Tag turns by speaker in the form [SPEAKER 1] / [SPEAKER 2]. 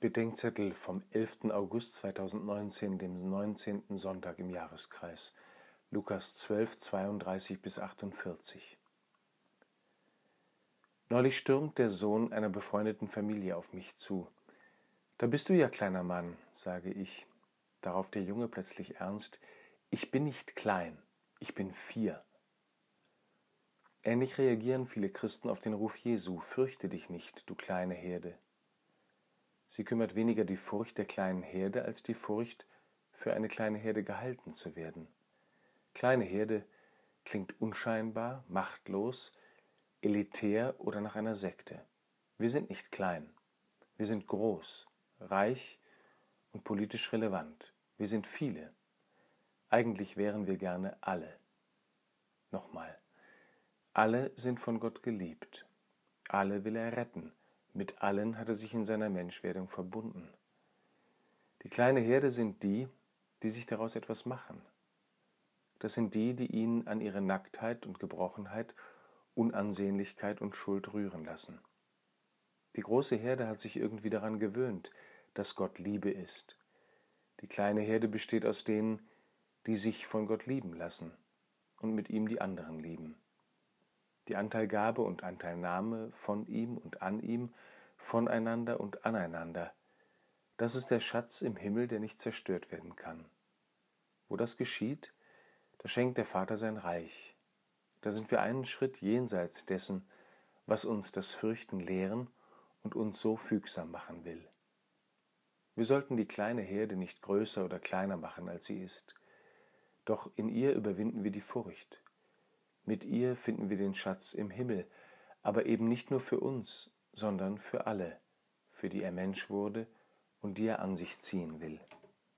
[SPEAKER 1] Bedenkzettel vom 11. August 2019, dem 19. Sonntag im Jahreskreis. Lukas 12, 32 bis 48. Neulich stürmt der Sohn einer befreundeten Familie auf mich zu. Da bist du ja, kleiner Mann, sage ich. Darauf der Junge plötzlich ernst. Ich bin nicht klein, ich bin vier. Ähnlich reagieren viele Christen auf den Ruf Jesu. Fürchte dich nicht, du kleine Herde. Sie kümmert weniger die Furcht der kleinen Herde als die Furcht, für eine kleine Herde gehalten zu werden. Kleine Herde klingt unscheinbar, machtlos, elitär oder nach einer Sekte. Wir sind nicht klein. Wir sind groß, reich und politisch relevant. Wir sind viele. Eigentlich wären wir gerne alle. Nochmal. Alle sind von Gott geliebt. Alle will er retten. Mit allen hat er sich in seiner Menschwerdung verbunden. Die kleine Herde sind die, die sich daraus etwas machen. Das sind die, die ihn an ihre Nacktheit und Gebrochenheit, Unansehnlichkeit und Schuld rühren lassen. Die große Herde hat sich irgendwie daran gewöhnt, dass Gott Liebe ist. Die kleine Herde besteht aus denen, die sich von Gott lieben lassen und mit ihm die anderen lieben die Anteilgabe und Anteilnahme von ihm und an ihm, voneinander und aneinander. Das ist der Schatz im Himmel, der nicht zerstört werden kann. Wo das geschieht, da schenkt der Vater sein Reich. Da sind wir einen Schritt jenseits dessen, was uns das Fürchten lehren und uns so fügsam machen will. Wir sollten die kleine Herde nicht größer oder kleiner machen, als sie ist. Doch in ihr überwinden wir die Furcht, mit ihr finden wir den Schatz im Himmel, aber eben nicht nur für uns, sondern für alle, für die er Mensch wurde und die er an sich ziehen will.